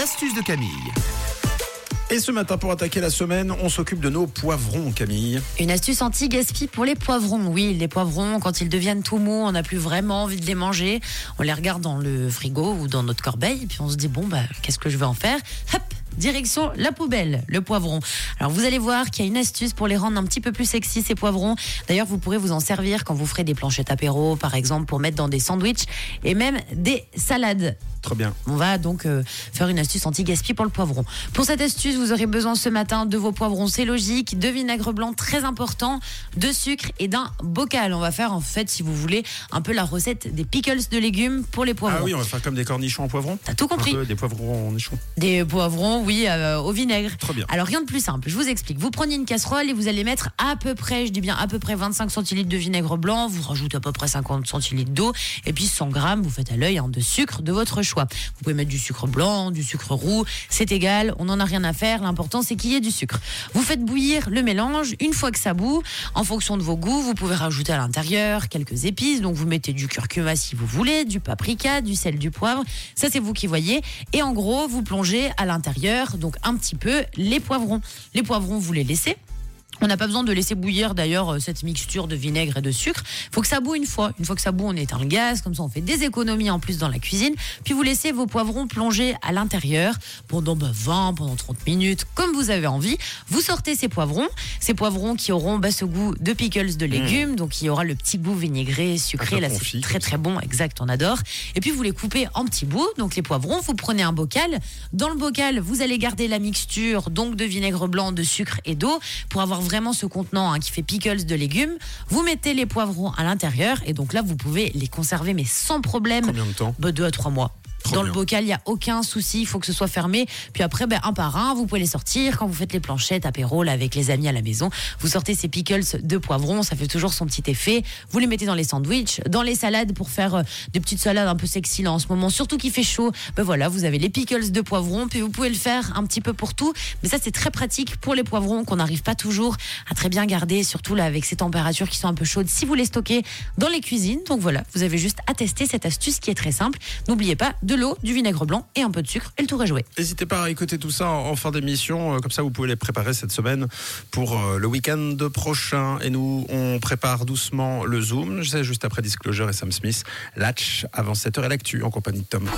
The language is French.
l'astuce de Camille. Et ce matin, pour attaquer la semaine, on s'occupe de nos poivrons, Camille. Une astuce anti-gaspi pour les poivrons. Oui, les poivrons, quand ils deviennent tout mous, on n'a plus vraiment envie de les manger. On les regarde dans le frigo ou dans notre corbeille, et puis on se dit, bon, bah, qu'est-ce que je vais en faire? Hop Direction la poubelle, le poivron. Alors vous allez voir qu'il y a une astuce pour les rendre un petit peu plus sexy ces poivrons. D'ailleurs, vous pourrez vous en servir quand vous ferez des planchettes apéro, par exemple, pour mettre dans des sandwichs et même des salades. Très bien. On va donc euh, faire une astuce anti-gaspi pour le poivron. Pour cette astuce, vous aurez besoin ce matin de vos poivrons, c'est logique, de vinaigre blanc très important, de sucre et d'un bocal. On va faire en fait, si vous voulez, un peu la recette des pickles de légumes pour les poivrons. Ah oui, on va faire comme des cornichons en poivron T'as tout compris. Un peu, des poivrons en nichons. Des poivrons, oui, euh, au vinaigre. Très bien. Alors rien de plus simple, je vous explique. Vous prenez une casserole et vous allez mettre à peu près, je dis bien à peu près 25 centilitres de vinaigre blanc, vous rajoutez à peu près 50 centilitres d'eau et puis 100 grammes, vous faites à l'œil, hein, de sucre de votre choix. Vous pouvez mettre du sucre blanc, du sucre roux, c'est égal, on n'en a rien à faire, l'important c'est qu'il y ait du sucre. Vous faites bouillir le mélange, une fois que ça bout, en fonction de vos goûts, vous pouvez rajouter à l'intérieur quelques épices, donc vous mettez du curcuma si vous voulez, du paprika, du sel, du poivre, ça c'est vous qui voyez, et en gros vous plongez à l'intérieur, donc un petit peu, les poivrons. Les poivrons vous les laissez. On n'a pas besoin de laisser bouillir d'ailleurs euh, cette mixture de vinaigre et de sucre. Il faut que ça boue une fois. Une fois que ça boue, on éteint le gaz, comme ça on fait des économies en plus dans la cuisine. Puis vous laissez vos poivrons plonger à l'intérieur pendant bah, 20, pendant 30 minutes, comme vous avez envie. Vous sortez ces poivrons, ces poivrons qui auront bah, ce goût de pickles de légumes, donc il y aura le petit goût vinaigré, sucré. Là, c'est très très bon, exact, on adore. Et puis vous les coupez en petits bouts, donc les poivrons. Vous prenez un bocal. Dans le bocal, vous allez garder la mixture donc de vinaigre blanc, de sucre et d'eau pour avoir vraiment ce contenant hein, qui fait pickles de légumes. Vous mettez les poivrons à l'intérieur et donc là vous pouvez les conserver mais sans problème. Combien de temps? Bah, deux à trois mois. Trop Dans bien. le bocal, il n'y a aucun souci, il faut que ce soit fermé. Puis après, ben, un par un, vous pouvez les sortir. Quand vous faites les planchettes, apéro là, avec les amis à la maison, vous sortez ces pickles de poivrons, ça fait toujours son petit effet. Vous les mettez dans les sandwichs, dans les salades pour faire euh, des petites salades un peu sexy là en ce moment, surtout qu'il fait chaud. Ben voilà, vous avez les pickles de poivrons, puis vous pouvez le faire un petit peu pour tout. Mais ça, c'est très pratique pour les poivrons qu'on n'arrive pas toujours à très bien garder, surtout là avec ces températures qui sont un peu chaudes, si vous les stockez dans les cuisines. Donc voilà, vous avez juste à tester cette astuce qui est très simple. N'oubliez pas de l'eau, du vinaigre blanc et un peu de sucre et le tour est joué. N'hésitez pas à écouter tout ça en en fin d'émission, euh, comme ça vous pouvez les préparer cette semaine pour euh, le week-end prochain. Et nous, on prépare doucement le Zoom. Je sais, juste après Disclosure et Sam Smith, Latch avant 7h et l'actu en compagnie de Tom.